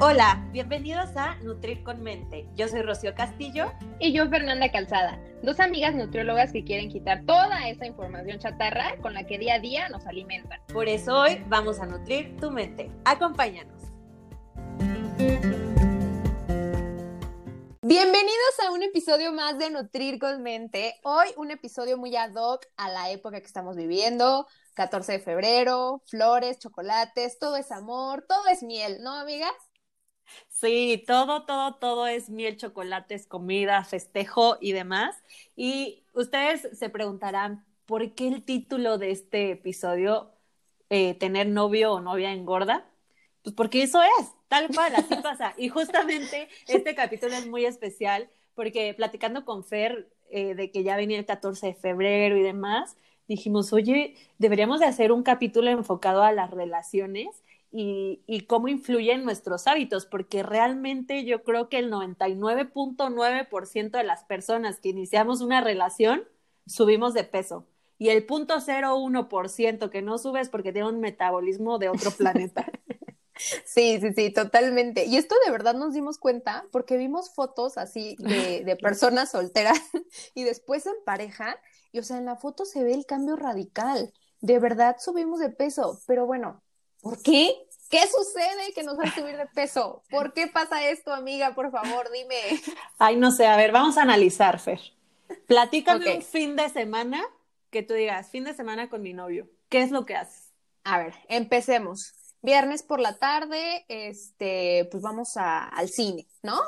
Hola, bienvenidos a Nutrir con Mente. Yo soy Rocío Castillo. Y yo Fernanda Calzada, dos amigas nutriólogas que quieren quitar toda esa información chatarra con la que día a día nos alimentan. Por eso hoy vamos a nutrir tu mente. Acompáñanos. Bienvenidos a un episodio más de Nutrir con Mente. Hoy un episodio muy ad hoc a la época que estamos viviendo. 14 de febrero, flores, chocolates, todo es amor, todo es miel, ¿no, amigas? Sí, todo, todo, todo es miel, chocolates, comida, festejo y demás. Y ustedes se preguntarán, ¿por qué el título de este episodio, eh, tener novio o novia engorda? Pues porque eso es, tal cual, así pasa. Y justamente este capítulo es muy especial porque platicando con Fer eh, de que ya venía el 14 de febrero y demás, dijimos, oye, deberíamos de hacer un capítulo enfocado a las relaciones y, cómo influyen nuestros hábitos, porque realmente yo creo que el 99.9% de las personas que iniciamos una relación subimos de peso. Y el 0.01% que no subes porque tiene un metabolismo de otro planeta. Sí, sí, sí, totalmente. Y esto de verdad nos dimos cuenta porque vimos fotos así de, de personas solteras y después en pareja, y o sea, en la foto se ve el cambio radical. De verdad subimos de peso, pero bueno, ¿Por qué? ¿Qué sucede que nos va a subir de peso? ¿Por qué pasa esto, amiga? Por favor, dime. Ay, no sé, a ver, vamos a analizar, Fer. Platícame un fin de semana que tú digas, fin de semana con mi novio. ¿Qué es lo que haces? A ver, empecemos viernes por la tarde, este, pues vamos al cine, ¿no?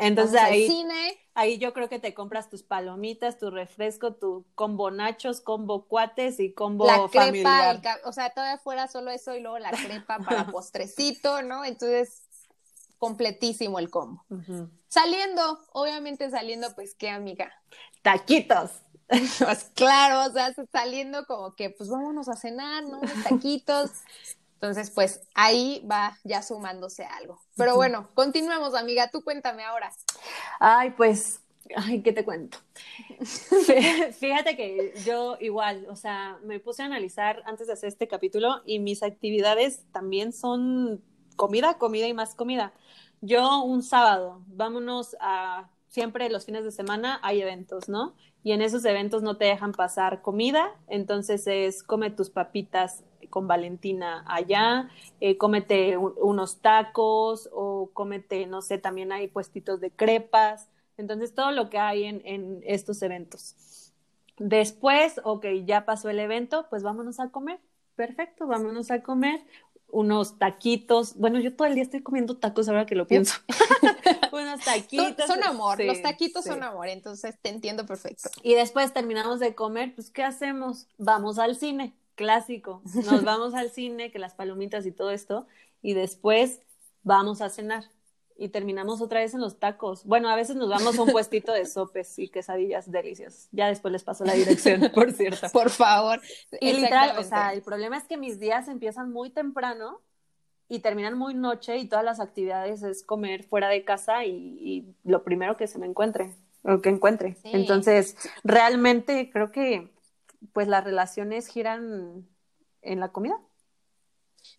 Entonces ahí, cine. ahí yo creo que te compras tus palomitas, tu refresco, tu combo nachos, combo cuates y combo la crepa, o sea, todavía fuera solo eso y luego la crepa para postrecito, ¿no? Entonces, completísimo el combo. Saliendo, obviamente saliendo, pues, ¿qué amiga? Taquitos. pues claro, o sea, saliendo como que, pues vámonos a cenar, ¿no? Taquitos. Entonces, pues ahí va ya sumándose algo. Pero bueno, continuemos, amiga. Tú cuéntame ahora. Ay, pues, ay, ¿qué te cuento? Fíjate que yo igual, o sea, me puse a analizar antes de hacer este capítulo y mis actividades también son comida, comida y más comida. Yo un sábado, vámonos a, siempre los fines de semana hay eventos, ¿no? Y en esos eventos no te dejan pasar comida, entonces es come tus papitas con Valentina allá, eh, cómete unos tacos o cómete, no sé, también hay puestitos de crepas, entonces todo lo que hay en, en estos eventos. Después, ok, ya pasó el evento, pues vámonos a comer. Perfecto, vámonos a comer unos taquitos. Bueno, yo todo el día estoy comiendo tacos ahora que lo pienso. unos taquitos. Son, amor, los taquitos son amor, entonces te entiendo perfecto. Y después terminamos de comer, pues ¿qué hacemos? Vamos al cine clásico. Nos vamos al cine, que las palomitas y todo esto, y después vamos a cenar. Y terminamos otra vez en los tacos. Bueno, a veces nos vamos a un puestito de sopes y quesadillas deliciosas. Ya después les paso la dirección, por cierto. Por favor. Y literal, o sea, el problema es que mis días empiezan muy temprano y terminan muy noche y todas las actividades es comer fuera de casa y, lo primero que se me encuentre, o que encuentre. Entonces, realmente creo que pues las relaciones giran en la comida.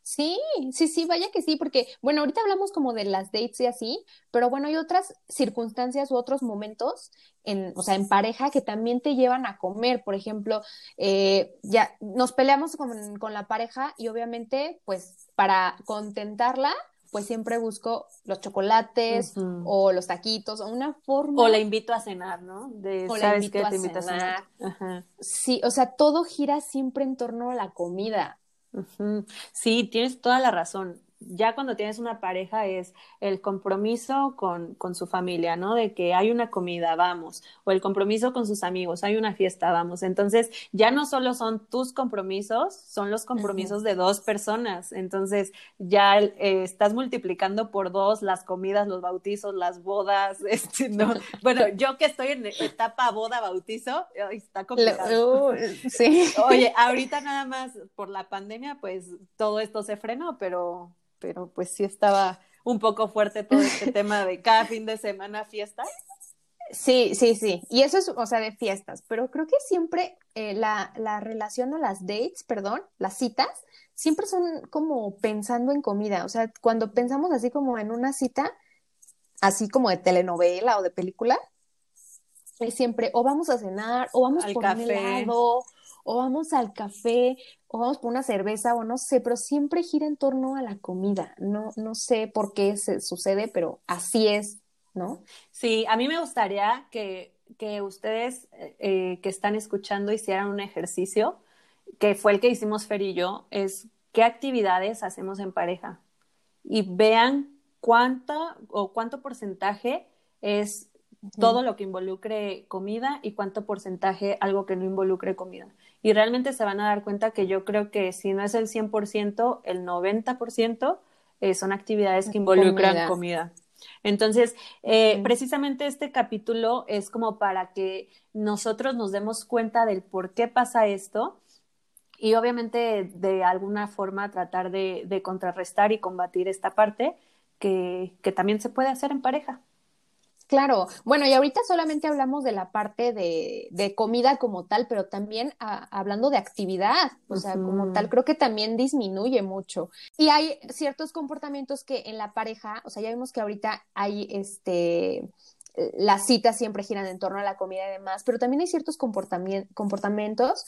Sí, sí, sí, vaya que sí, porque, bueno, ahorita hablamos como de las dates y así, pero bueno, hay otras circunstancias u otros momentos, en, o sea, en pareja que también te llevan a comer. Por ejemplo, eh, ya nos peleamos con, con la pareja y obviamente, pues, para contentarla, pues siempre busco los chocolates o los taquitos o una forma. O la invito a cenar, ¿no? De, o la invito, a, cenar. Sí, o sea, todo gira siempre en torno a la comida. Sí, tienes toda la razón ya cuando tienes una pareja es el compromiso con, con, su familia, ¿no? De que hay una comida, vamos, o el compromiso con sus amigos, hay una fiesta, vamos. Entonces, ya no solo son tus compromisos, son los compromisos de dos personas. Entonces, ya eh, estás multiplicando por dos las comidas, los bautizos, las bodas, este, ¿no? Bueno, yo que estoy en etapa boda, bautizo, está complicado. Uh, sí. Oye, ahorita nada más por la pandemia, pues todo esto se frenó, pero pero pues sí estaba un poco fuerte todo este tema de cada fin de semana fiesta. Sí, sí, sí. Y eso es, o sea, de fiestas, pero creo que siempre eh, la, la relación o las dates, perdón, las citas, siempre son como pensando en comida. O sea, cuando pensamos así como en una cita, así como de telenovela o de película, es siempre o vamos a cenar, o vamos por un helado, o vamos al café, o vamos por una cerveza, o no sé, pero siempre gira en torno a la comida. No, no sé por qué se sucede, pero así es, ¿no? Sí, a mí me gustaría que, que ustedes eh, que están escuchando hicieran un ejercicio, que fue el que hicimos Fer y yo, es qué actividades hacemos en pareja y vean cuánto o cuánto porcentaje es todo lo que involucre comida y cuánto porcentaje algo que no involucre comida. Y realmente se van a dar cuenta que yo creo que si no es el 100%, el 90% eh, son actividades que involucran comida. Entonces, eh, precisamente este capítulo es como para que nosotros nos demos cuenta del por qué pasa esto y obviamente de alguna forma tratar de, contrarrestar y combatir esta parte que también se puede hacer en pareja. Claro, bueno, y ahorita solamente hablamos de la parte de, de comida como tal, pero también hablando de actividad, o sea, como tal, creo que también disminuye mucho. Y hay ciertos comportamientos que en la pareja, o sea, ya vimos que ahorita hay este las citas siempre giran en torno a la comida y demás, pero también hay ciertos comportamientos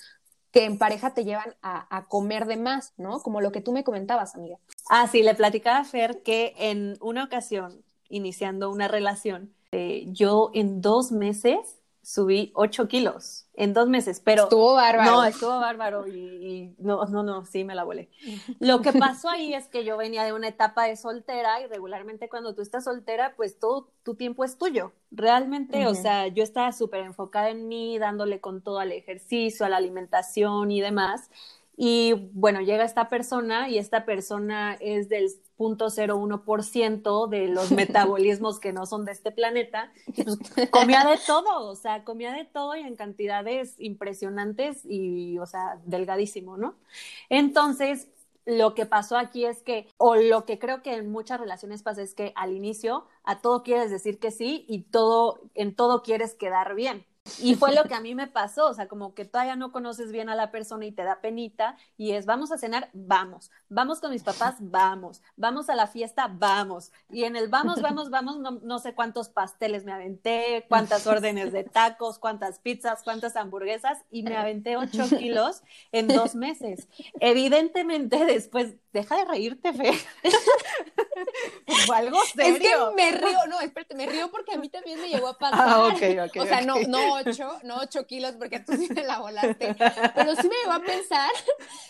que en pareja te llevan a, a, comer de más, ¿no? Como lo que tú me comentabas, amiga. Ah, sí, le platicaba a Fer que en una ocasión, iniciando una relación, este, yo en dos meses subí ocho kilos en dos meses, pero estuvo bárbaro. No, estuvo bárbaro y, no, no, no, sí me la volé. Lo que pasó ahí es que yo venía de una etapa de soltera y regularmente cuando tú estás soltera, pues todo tu tiempo es tuyo. Realmente, o sea, yo estaba súper enfocada en mí, dándole con todo al ejercicio, a la alimentación y demás. Y bueno, llega esta persona y esta persona es del 0.01% de los metabolismos que no son de este planeta. Pues, comía de todo, o sea, comía de todo y en cantidades impresionantes y, o sea, delgadísimo, ¿no? Entonces, lo que pasó aquí es que, o lo que creo que en muchas relaciones pasa es que al inicio a todo quieres decir que sí y todo, en todo quieres quedar bien. Y fue lo que a mí me pasó, o sea, como que todavía no conoces bien a la persona y te da penita y es, vamos a cenar, vamos, vamos con mis papás, vamos, vamos a la fiesta, vamos. Y en el vamos, vamos, vamos, no, sé cuántos pasteles me aventé, cuántas órdenes de tacos, cuántas pizzas, cuántas hamburguesas y me aventé ocho kilos en dos meses. Evidentemente después, deja de reírte, Fe. Fue algo serio. Es que me río, no, espérate, me río porque a mí también me llegó a pasar. Ah, ok, ok. O sea, no, no ocho, no ocho kilos porque tú sí te la volaste, pero sí me va a pensar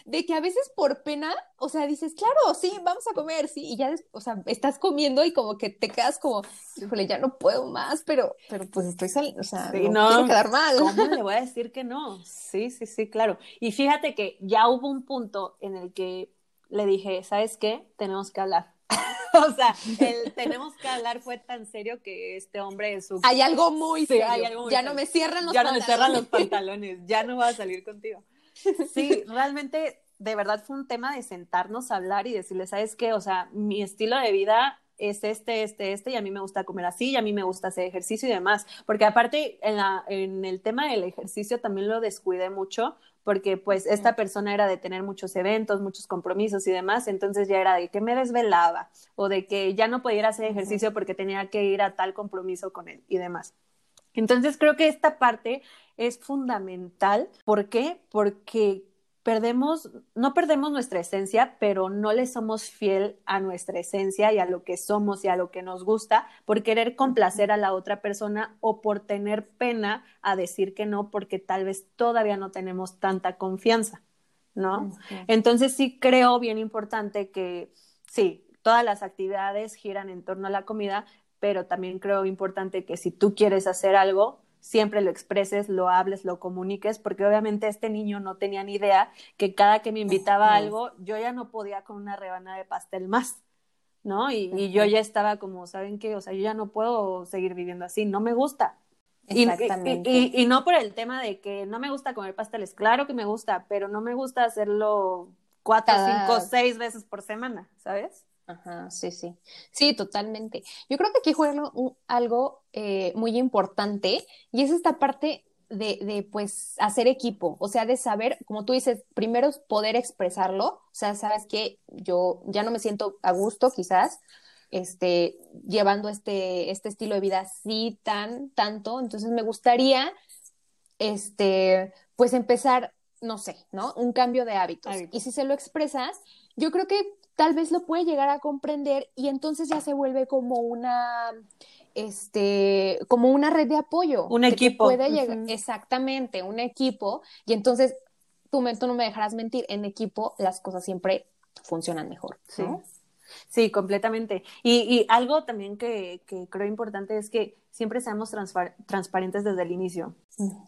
de que a veces por pena, o sea, dices, claro, sí, vamos a comer, sí, y ya, o sea, estás comiendo y como que te quedas como, híjole, ya no puedo más, pero, pero pues estoy saliendo, o sea, no, quiero quedar mal. ¿Cómo le voy a decir que no? Sí, sí, sí, claro. Y fíjate que ya hubo un punto en el que le dije, ¿sabes qué? Tenemos que hablar o sea, el tenemos que hablar fue tan serio que este hombre es su... Hay algo muy serio. ya no me cierran los ya pantalones. Ya no me cierran los pantalones, ya no voy a salir contigo. Sí, realmente, de verdad fue un tema de sentarnos a hablar y decirle, ¿sabes qué? O sea, mi estilo de vida es este, este, este, y a mí me gusta comer así, y a mí me gusta hacer ejercicio y demás. Porque aparte, en, la, en el tema del ejercicio también lo descuidé mucho, porque pues esta persona era de tener muchos eventos, muchos compromisos y demás, entonces ya era de que me desvelaba o de que ya no podía hacer ejercicio porque tenía que ir a tal compromiso con él y demás. Entonces creo que esta parte es fundamental. ¿Por qué? Porque perdemos, no perdemos nuestra esencia, pero no le somos fiel a nuestra esencia y a lo que somos y a lo que nos gusta por querer complacer a la otra persona o por tener pena a decir que no porque tal vez todavía no tenemos tanta confianza, ¿no? Entonces sí creo bien importante que sí, todas las actividades giran en torno a la comida, pero también creo importante que si tú quieres hacer algo, siempre lo expreses, lo hables, lo comuniques, porque obviamente este niño no tenía ni idea que cada que me invitaba a algo, yo ya no podía con una rebanada de pastel más, ¿no? Y, yo ya estaba como, ¿saben qué? O sea, yo ya no puedo seguir viviendo así, no me gusta. Exactamente. Y, no por el tema de que no me gusta comer pasteles, claro que me gusta, pero no me gusta hacerlo cuatro, cinco, seis veces por semana, ¿sabes? Ajá, sí, sí. Sí, totalmente. Yo creo que aquí juega algo eh, muy importante y es esta parte de, de, pues, hacer equipo, o sea, de saber, como tú dices, primero poder expresarlo, o sea, sabes que yo ya no me siento a gusto, quizás, este, llevando este, este estilo de vida así tan, tanto, entonces me gustaría, este, pues empezar, no sé, ¿no? Un cambio de hábitos. Y si se lo expresas, yo creo que tal vez lo puede llegar a comprender y entonces ya se vuelve como una, este, como una red de apoyo. Un equipo. Puede llegar, exactamente, un equipo. Y entonces, tú, tú no me dejarás mentir, en equipo las cosas siempre funcionan mejor. ¿no? Sí. completamente. Y, y algo también que, que, creo importante es que siempre seamos transparentes desde el inicio,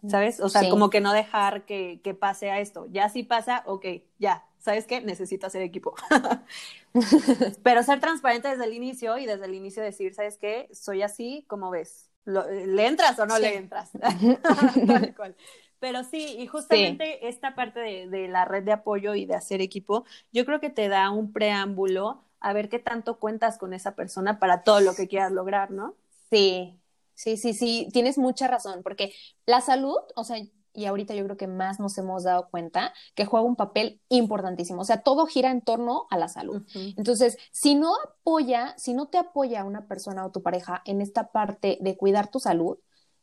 ¿sabes? O sea, como que no dejar que, que, pase a esto. Ya si pasa, ok, ya, ¿sabes qué? Necesito hacer equipo. Pero ser transparente desde el inicio y desde el inicio decir, ¿sabes qué? Soy así, ¿cómo ves? ¿Le entras o no le entras? Pero sí, y justamente esta parte de, de, la red de apoyo y de hacer equipo, yo creo que te da un preámbulo a ver qué tanto cuentas con esa persona para todo lo que quieras lograr, ¿no? Sí, sí, sí, sí, tienes mucha razón, porque la salud, o sea, y ahorita yo creo que más nos hemos dado cuenta que juega un papel importantísimo. O sea, todo gira en torno a la salud. Entonces, si no apoya, si no te apoya una persona o tu pareja en esta parte de cuidar tu salud,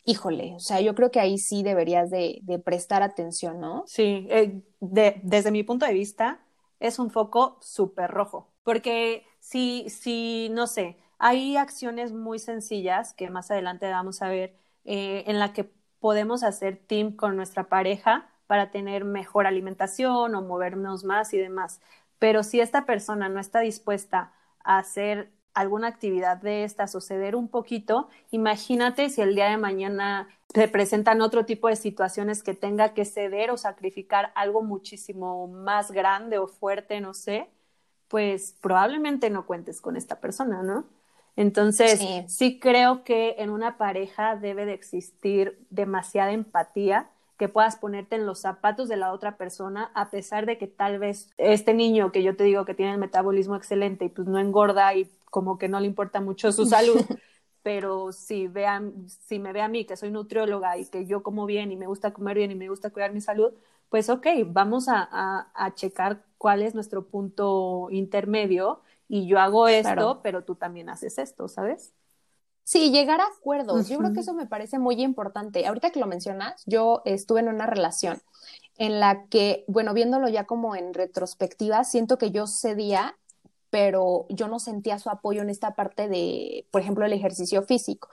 híjole, o sea, yo creo que ahí sí deberías de, prestar atención, ¿no? Sí, eh, de, desde mi punto de vista, es un foco súper rojo, porque si, si, no sé, hay acciones muy sencillas que más adelante vamos a ver eh, en la que podemos hacer team con nuestra pareja para tener mejor alimentación o movernos más y demás. Pero si esta persona no está dispuesta a hacer alguna actividad de esta, suceder un poquito, imagínate si el día de mañana se presentan otro tipo de situaciones que tenga que ceder o sacrificar algo muchísimo más grande o fuerte, no sé, pues probablemente no cuentes con esta persona, ¿no? Entonces, sí. creo que en una pareja debe de existir demasiada empatía, que puedas ponerte en los zapatos de la otra persona, a pesar de que tal vez este niño que yo te digo que tiene el metabolismo excelente y pues no engorda y como que no le importa mucho su salud, pero si, vean, si me ve a mí que soy nutrióloga y que yo como bien y me gusta comer bien y me gusta cuidar mi salud, pues ok, vamos a, a, a checar cuál es nuestro punto intermedio y yo hago esto, pero tú también haces esto, ¿sabes? Sí, llegar a acuerdos. Yo creo que eso me parece muy importante. Ahorita que lo mencionas, yo estuve en una relación en la que, bueno, viéndolo ya como en retrospectiva, siento que yo cedía, pero yo no sentía su apoyo en esta parte de, por ejemplo, el ejercicio físico.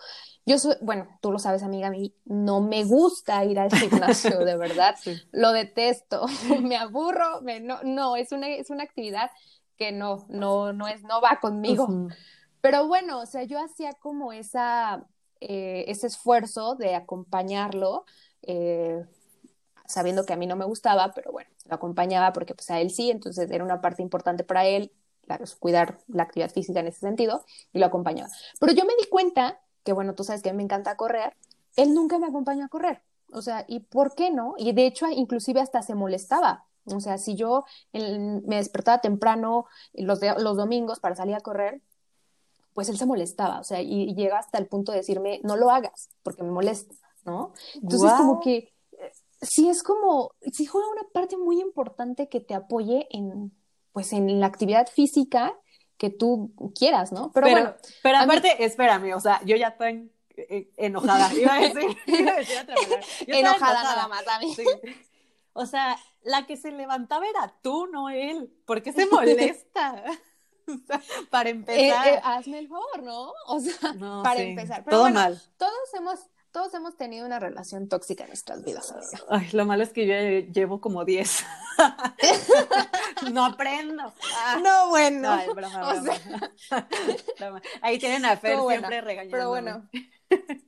Yo soy, bueno, tú lo sabes, amiga, a mí no me gusta ir al gimnasio, de verdad. Lo detesto, me aburro, me, no, no, es una, es una actividad que no, no, no es, no va conmigo. Pero bueno, o sea, yo hacía como esa, eh, ese esfuerzo de acompañarlo, eh, sabiendo que a mí no me gustaba, pero bueno, lo acompañaba porque pues a él sí, entonces era una parte importante para él, claro, cuidar la actividad física en ese sentido, y lo acompañaba. Pero yo me di cuenta que, bueno, tú sabes que a mí me encanta correr, él nunca me acompañó a correr. O sea, ¿y por qué no? Y de hecho, inclusive hasta se molestaba o sea, si yo me despertaba temprano los, los domingos para salir a correr, pues él se molestaba, o sea, y, llega hasta el punto de decirme, no lo hagas, porque me molesta, ¿no? Entonces, como que eh, sí es como, sí juega una parte muy importante que te apoye en, pues, en la actividad física que tú quieras, ¿no? Pero, bueno. Pero aparte, espérame, o sea, yo ya estoy eh, enojada, iba a decir, iba a decir enojada, nada más, a mí. O sea, la que se levantaba era tú, no él. ¿Por qué se molesta? para empezar. Eh, eh, hazme el favor, ¿no? O sea, para empezar. Pero Todo mal. Todos hemos, todos hemos tenido una relación tóxica en nuestras vidas. Ay, lo malo es que yo llevo como 10. no aprendo. Ah. no, bueno. Ahí tienen a Fer siempre regañando. Pero bueno.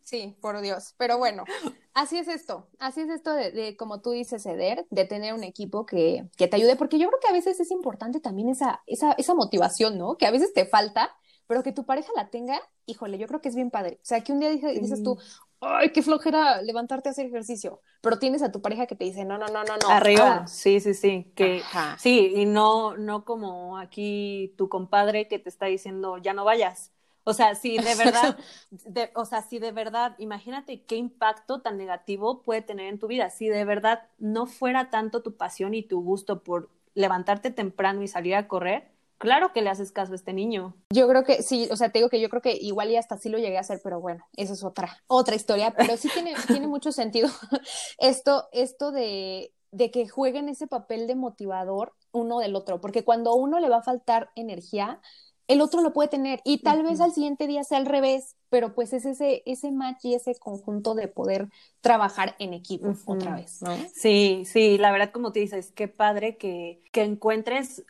Sí, por Dios. Pero bueno, así es esto. Así es esto de, como tú dices, ceder, de tener un equipo que, que, te ayude, porque yo creo que a veces es importante también esa, esa, esa motivación, ¿no? Que a veces te falta, pero que tu pareja la tenga, híjole, yo creo que es bien padre. O sea, que un día dices, tú, ay, qué flojera levantarte a hacer ejercicio, pero tienes a tu pareja que te dice, no, no, no, no, no. Arriba, sí, sí, sí, que sí, y no, no como aquí tu compadre que te está diciendo, ya no vayas. O sea, si de verdad, o sea, si de verdad, imagínate qué impacto tan negativo puede tener en tu vida. Si de verdad no fuera tanto tu pasión y tu gusto por levantarte temprano y salir a correr, claro que le haces caso a este niño. Yo creo que sí, o sea, te digo que yo creo que igual y hasta sí lo llegué a hacer, pero bueno, eso es otra, otra historia, pero sí tiene, tiene mucho sentido esto, esto de, de que jueguen ese papel de motivador uno del otro, porque cuando a uno le va a faltar energía, el otro lo puede tener y tal vez al siguiente día sea al revés, pero pues es ese, ese match y ese conjunto de poder trabajar en equipo otra vez, ¿no? Sí, sí, la verdad como te dices, qué padre que, que encuentres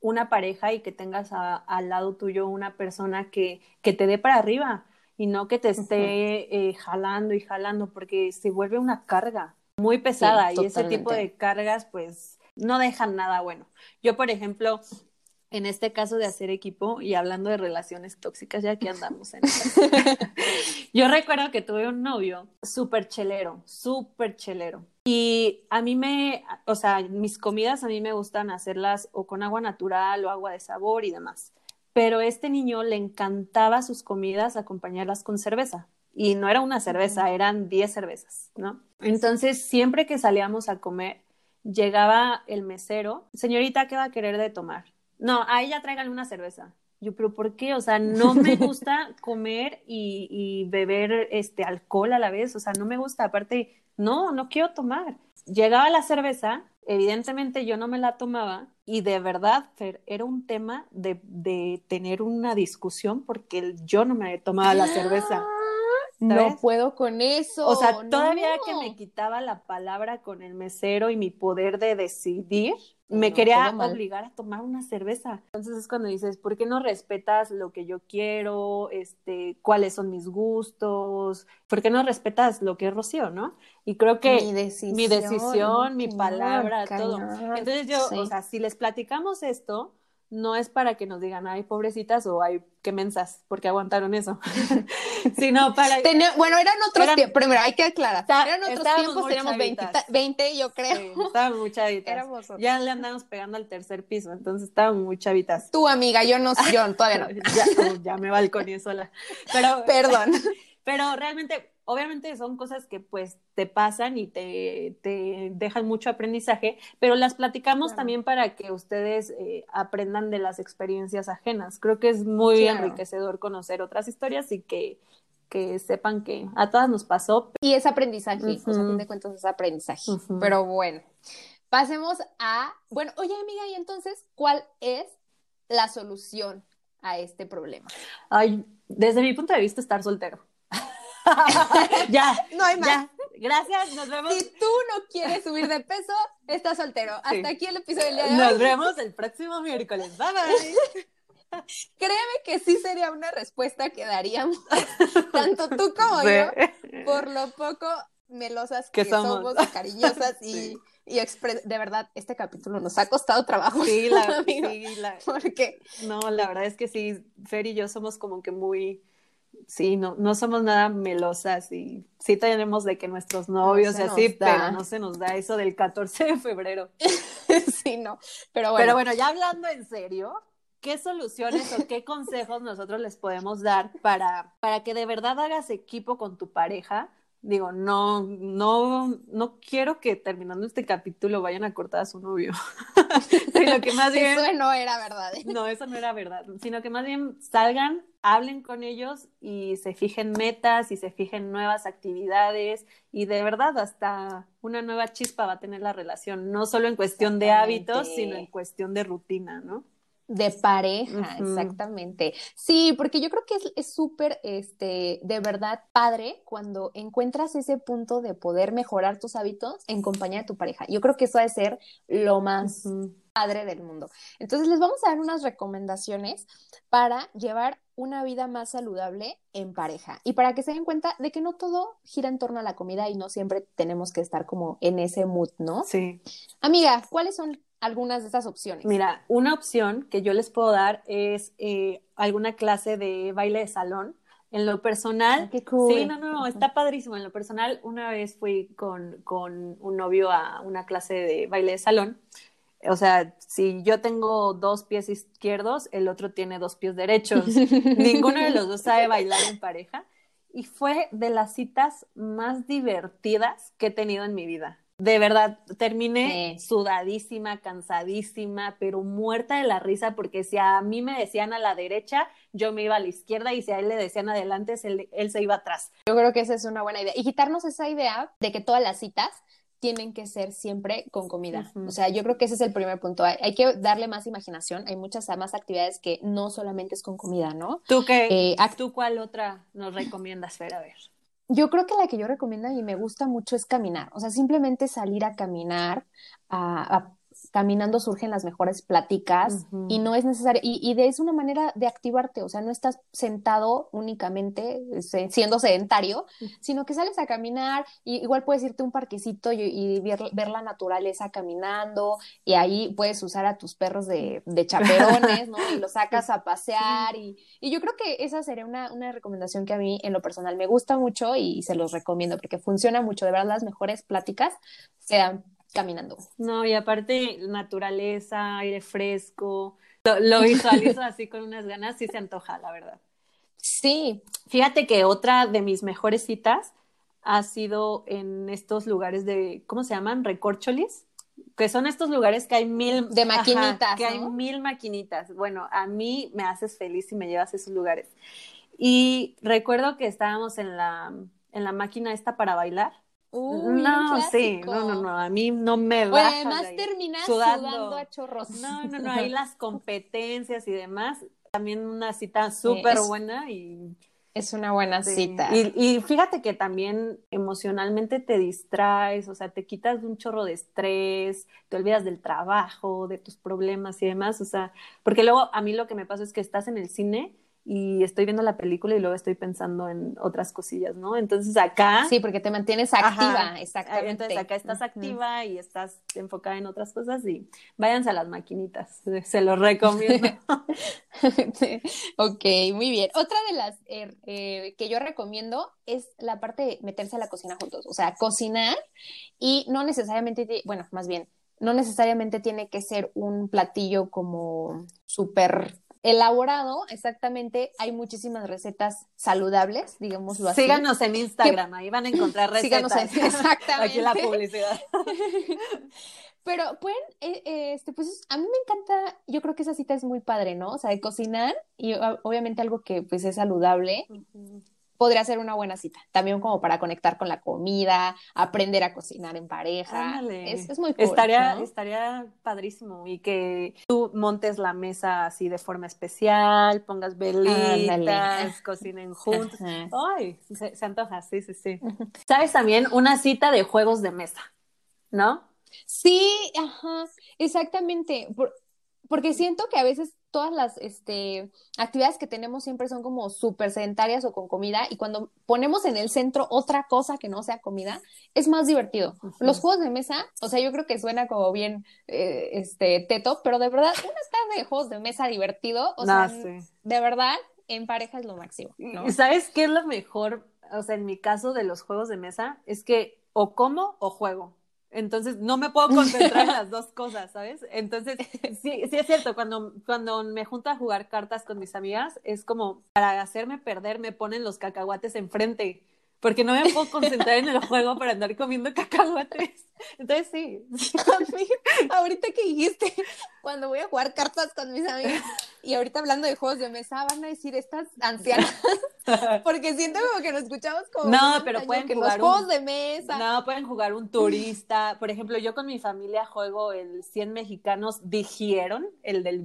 una pareja y que tengas al lado tuyo una persona que, que te dé para arriba y no que te esté eh, jalando y jalando porque se vuelve una carga muy pesada y ese tipo de cargas pues no dejan nada bueno. Yo, por ejemplo, en este caso de hacer equipo y hablando de relaciones tóxicas, ya que andamos en Yo recuerdo que tuve un novio súper chelero, súper chelero. Y a mí me, o sea, mis comidas a mí me gustan hacerlas o con agua natural o agua de sabor y demás. Pero este niño le encantaba sus comidas acompañarlas con cerveza. Y no era una cerveza, eran 10 cervezas, ¿no? Entonces, siempre que salíamos a comer, llegaba el mesero, señorita, ¿qué va a querer de tomar? No, a ella tráiganle una cerveza. Yo, pero ¿por qué? O sea, no me gusta comer y, y, beber este alcohol a la vez. O sea, no me gusta. Aparte, no, no quiero tomar. Llegaba la cerveza, evidentemente yo no me la tomaba y de verdad, Fer, era un tema de, de tener una discusión porque yo no me tomaba la cerveza. No puedo con eso. O sea, todavía que me quitaba la palabra con el mesero y mi poder de decidir, me quería obligar a tomar una cerveza. Entonces es cuando dices, ¿por qué no respetas lo que yo quiero? Este, cuáles son mis gustos? ¿Por qué no respetas lo que es Rocío, no? Y creo que mi decisión, mi, decisión, mi palabra, todo. Entonces yo, o sea, si les platicamos esto, no es para que nos digan, ay, pobrecitas o ay, qué mensas, porque aguantaron eso, sino para... bueno, eran otros tiempos, primero hay que aclarar, eran otros tiempos, teníamos 20, 20, yo creo. Sí, estábamos muy chavitas. Ya le andamos pegando al tercer piso, entonces estábamos muy chavitas. Tú, amiga, yo no, yo todavía no. ya, ya me balconé sola. Pero, Perdón. Pero realmente obviamente son cosas que pues te pasan y te, te dejan mucho aprendizaje, pero las platicamos también para que ustedes eh, aprendan de las experiencias ajenas. Creo que es muy enriquecedor conocer otras historias y que, que sepan que a todas nos pasó. Y es aprendizaje, o sea, a fin de cuentas es aprendizaje. Pero bueno, pasemos a, bueno, oye amiga, y entonces, ¿cuál es la solución a este problema? Ay, desde mi punto de vista, estar soltero. ya. No hay más. Gracias, nos vemos. Si tú no quieres subir de peso, estás soltero. Hasta aquí el episodio del día de hoy. Nos vemos el próximo miércoles. Bye bye. Créeme que sí sería una respuesta que daríamos, tanto tú como yo, por lo poco melosas que, somos. cariñosas y, y de verdad, este capítulo nos ha costado trabajo. Sí, la, sí, la, porque no, la verdad es que sí, Fer y yo somos como que muy sí, no, no somos nada melosas y sí tenemos de que nuestros novios y así, pero no se nos da eso del 14 de febrero. sí, no, pero bueno. Pero bueno, ya hablando en serio, ¿qué soluciones o qué consejos nosotros les podemos dar para, para que de verdad hagas equipo con tu pareja? Digo, no, no, no quiero que terminando este capítulo vayan a cortar a su novio. sino que más bien. Eso no era verdad. No, eso no era verdad. Sino que más bien salgan hablen con ellos y se fijen metas y se fijen nuevas actividades y de verdad hasta una nueva chispa va a tener la relación, no solo en cuestión de hábitos, sino en cuestión de rutina, ¿no? De pareja, exactamente. Sí, porque yo creo que es súper, este, de verdad padre cuando encuentras ese punto de poder mejorar tus hábitos en compañía de tu pareja. Yo creo que eso ha de ser lo más padre del mundo. Entonces les vamos a dar unas recomendaciones para llevar una vida más saludable en pareja y para que se den cuenta de que no todo gira en torno a la comida y no siempre tenemos que estar como en ese mood, ¿no? Sí. Amiga, ¿cuáles son algunas de esas opciones? Mira, una opción que yo les puedo dar es eh, alguna clase de baile de salón. En lo personal, Qué cool. sí, no, no, está padrísimo. En lo personal, una vez fui con, con un novio a una clase de baile de salón o sea, si yo tengo dos pies izquierdos, el otro tiene dos pies derechos. Ninguno de los dos sabe bailar en pareja. Y fue de las citas más divertidas que he tenido en mi vida. De verdad, terminé sudadísima, cansadísima, pero muerta de la risa, porque si a mí me decían a la derecha, yo me iba a la izquierda, y si a él le decían adelante, él, él se iba atrás. Yo creo que esa es una buena idea. Y quitarnos esa idea de que todas las citas tienen que ser siempre con comida. O sea, yo creo que ese es el primer punto. Hay, que darle más imaginación. Hay muchas más actividades que no solamente es con comida, ¿no? ¿Tú qué? Eh, ¿Tú cuál otra nos recomiendas, Fer? A ver. Yo creo que la que yo recomiendo y me gusta mucho es caminar. O sea, simplemente salir a caminar, a caminando surgen las mejores pláticas y no es necesario, y, y de, es una manera de activarte, o sea, no estás sentado únicamente siendo sedentario, sino que sales a caminar, y igual puedes irte a un parquecito y, ver, la naturaleza caminando, y ahí puedes usar a tus perros de, de chaperones, ¿no? Y los sacas a pasear, y, y, yo creo que esa sería una, una recomendación que a mí en lo personal me gusta mucho y se los recomiendo porque funciona mucho, de verdad las mejores pláticas se dan caminando. No, y aparte, naturaleza, aire fresco, lo, lo visualizo así con unas ganas, sí se antoja, la verdad. Sí. Fíjate que otra de mis mejores citas ha sido en estos lugares de, ¿cómo se llaman? Recorcholis, que son estos lugares que hay mil... De maquinitas. que hay mil maquinitas. Bueno, a mí me haces feliz si me llevas a esos lugares. Y recuerdo que estábamos en la, en la máquina esta para bailar no, sí, no, no, no, a mí no me va. además terminas sudando. a chorros. No, no, no, ahí las competencias y demás, también una cita súper buena y... Es una buena cita. Y, y, fíjate que también emocionalmente te distraes, o sea, te quitas un chorro de estrés, te olvidas del trabajo, de tus problemas y demás, o sea, porque luego a mí lo que me pasa es que estás en el cine y estoy viendo la película y luego estoy pensando en otras cosillas, ¿no? Entonces acá... Sí, porque te mantienes activa, exactamente. Entonces acá estás activa y estás enfocada en otras cosas y váyanse a las maquinitas, se los recomiendo. ok, muy bien. Otra de las er, eh, que yo recomiendo es la parte de meterse a la cocina juntos, o sea, cocinar y no necesariamente, bueno, más bien, no necesariamente tiene que ser un platillo como súper elaborado, exactamente, hay muchísimas recetas saludables, digámoslo así. Síganos en Instagram, ahí van a encontrar recetas. Síganos en, exactamente. Aquí la publicidad. Pero pueden, eh, eh, este, pues a mí me encanta, yo creo que esa cita es muy padre, ¿no? O sea, de cocinar y obviamente algo que pues es saludable podría ser una buena cita. También como para conectar con la comida, aprender a cocinar en pareja. Es, muy cool, estaría, estaría padrísimo y que tú montes la mesa así de forma especial, pongas velitas, cocinen juntos. Ay, se, se, antoja, sí, sí, sí. ¿Sabes también? Una cita de juegos de mesa, ¿no? Sí, ajá, exactamente. porque siento que a veces todas las este, actividades que tenemos siempre son como súper sedentarias o con comida y cuando ponemos en el centro otra cosa que no sea comida, es más divertido. Los juegos de mesa, o sea, yo creo que suena como bien eh, este teto, pero de verdad, una tarde de juegos de mesa divertido, o sea, de verdad, en pareja es lo máximo. ¿no? ¿Sabes qué es lo mejor? O sea, en mi caso de los juegos de mesa, es que o como o juego. Entonces no me puedo concentrar en las dos cosas, ¿sabes? Entonces, sí, sí es cierto, cuando, cuando me junto a jugar cartas con mis amigas, es como para hacerme perder, me ponen los cacahuates enfrente porque no me puedo concentrar en el juego para andar comiendo cacahuates. Entonces sí. ahorita que dijiste, cuando voy a jugar cartas con mis amigos y ahorita hablando de juegos de mesa, van a decir estas ancianas, porque siento como que nos escuchamos como... No, pero pueden jugar los juegos de mesa. No, pueden jugar un turista. Por ejemplo, yo con mi familia juego el 100 mexicanos dijeron, el del.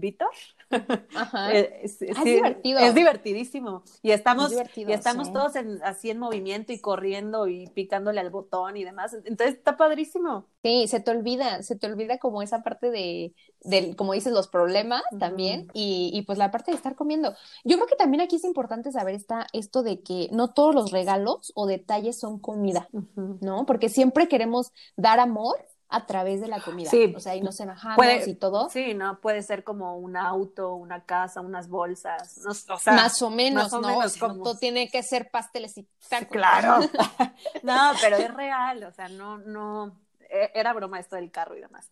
Ajá. Eh, es, divertido. Es divertidísimo. Y estamos, y estamos todos así en movimiento y corriendo y picándole al botón y demás. Entonces está padrísimo. Sí, se te olvida, se te olvida como esa parte de, del, como dices, los problemas también y, y, pues la parte de estar comiendo. Yo creo que también aquí es importante saber esta, esto de que no todos los regalos o detalles son comida, ¿no? Porque siempre queremos dar amor a través de la comida. Sí. O sea, y nos enojamos y todo. Sí, ¿no? Puede ser como un auto, una casa, unas bolsas. más o menos, ¿no? Menos como... tiene que ser pasteles y tacos. Claro. no, pero es real, o sea, no, no, e, era broma esto del carro y demás.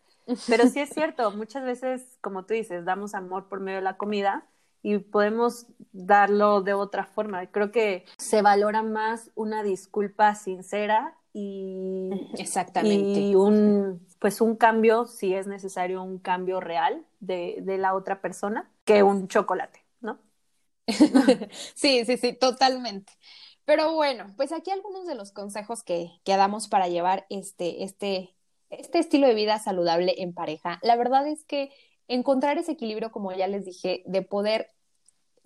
Pero sí es cierto, muchas veces, como tú dices, damos amor por medio de la comida y podemos darlo de otra forma. Creo que se valora más una disculpa sincera y, Exactamente. y un pues un cambio, si es necesario un cambio real de, de la otra persona, que un chocolate, ¿no? sí, sí, sí, totalmente. Pero bueno, pues aquí algunos de los consejos que, que damos para llevar este, este, este estilo de vida saludable en pareja. La verdad es que encontrar ese equilibrio, como ya les dije, de poder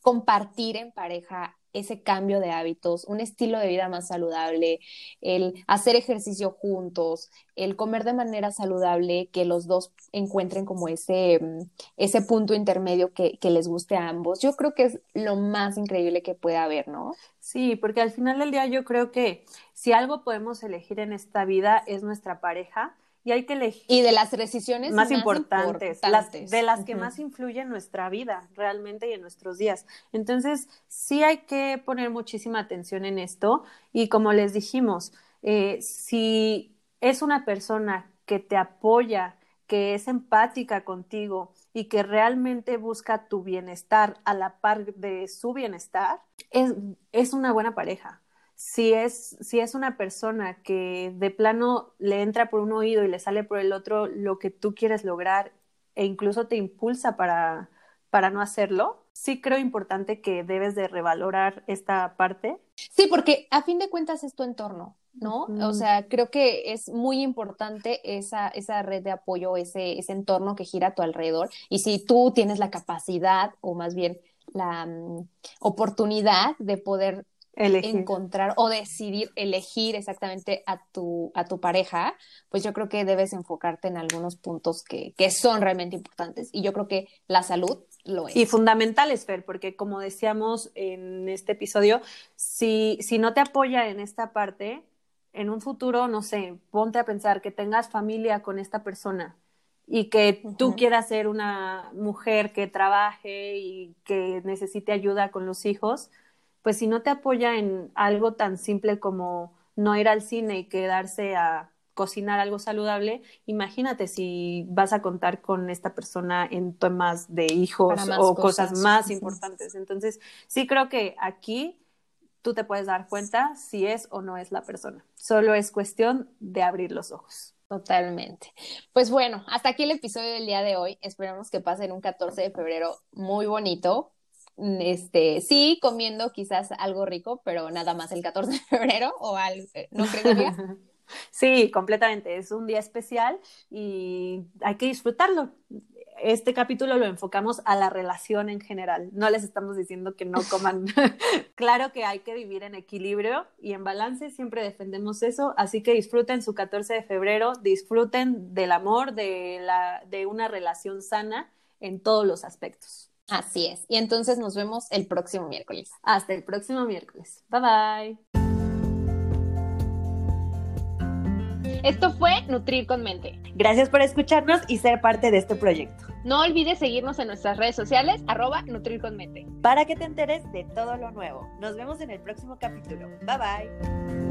compartir en pareja ese cambio de hábitos, un estilo de vida más saludable, el hacer ejercicio juntos, el comer de manera saludable, que los dos encuentren como ese, mm, ese punto intermedio que, que les guste a ambos. Yo creo que es lo más increíble que puede haber, ¿no? Sí, porque al final del día yo creo que si algo podemos elegir en esta vida es nuestra pareja y hay que elegir. Y de las decisiones más, importantes, Las, de las que más influyen en nuestra vida realmente y en nuestros días. Entonces, sí hay que poner muchísima atención en esto y como les dijimos, eh, si es una persona que te apoya, que es empática contigo y que realmente busca tu bienestar a la par de su bienestar, es, es una buena pareja si es, si es una persona que de plano le entra por un oído y le sale por el otro lo que tú quieres lograr e incluso te impulsa para, para no hacerlo, sí creo importante que debes de revalorar esta parte. Sí, porque a fin de cuentas es tu entorno, ¿no? O sea, creo que es muy importante esa, esa red de apoyo, ese, ese entorno que gira a tu alrededor. Y si tú tienes la capacidad, o más bien la mm, oportunidad de poder encontrar o decidir elegir exactamente a tu, a tu pareja, pues yo creo que debes enfocarte en algunos puntos que, que son realmente importantes. Y yo creo que la salud lo es. Y fundamentales, Fer, porque como decíamos en este episodio, si, si no te apoya en esta parte, en un futuro, no sé, ponte a pensar que tengas familia con esta persona y que tú quieras ser una mujer que trabaje y que necesite ayuda con los hijos, pues si no te apoya en algo tan simple como no ir al cine y quedarse a cocinar algo saludable, imagínate si vas a contar con esta persona en temas de hijos o cosas, más importantes. Entonces, sí creo que aquí tú te puedes dar cuenta si es o no es la persona. Solo es cuestión de abrir los ojos. Totalmente. Pues bueno, hasta aquí el episodio del día de hoy. Esperamos que pasen un 14 de febrero muy bonito, este, sí, comiendo quizás algo rico, pero nada más el 14 de febrero o algo, eh, ¿no que Sí, completamente. Es un día especial y hay que disfrutarlo. Este capítulo lo enfocamos a la relación en general. No les estamos diciendo que no coman. claro que hay que vivir en equilibrio y en balance. Siempre defendemos eso. Así que disfruten su 14 de febrero. Disfruten del amor, de, la, de una relación sana en todos los aspectos. Así es. Y entonces nos vemos el próximo miércoles. Hasta el próximo miércoles. Bye bye. Esto fue Nutrir con Mente. Gracias por escucharnos y ser parte de este proyecto. No olvides seguirnos en nuestras redes sociales, arroba Nutrir con Mente. Para que te enteres de todo lo nuevo. Nos vemos en el próximo capítulo. Bye bye.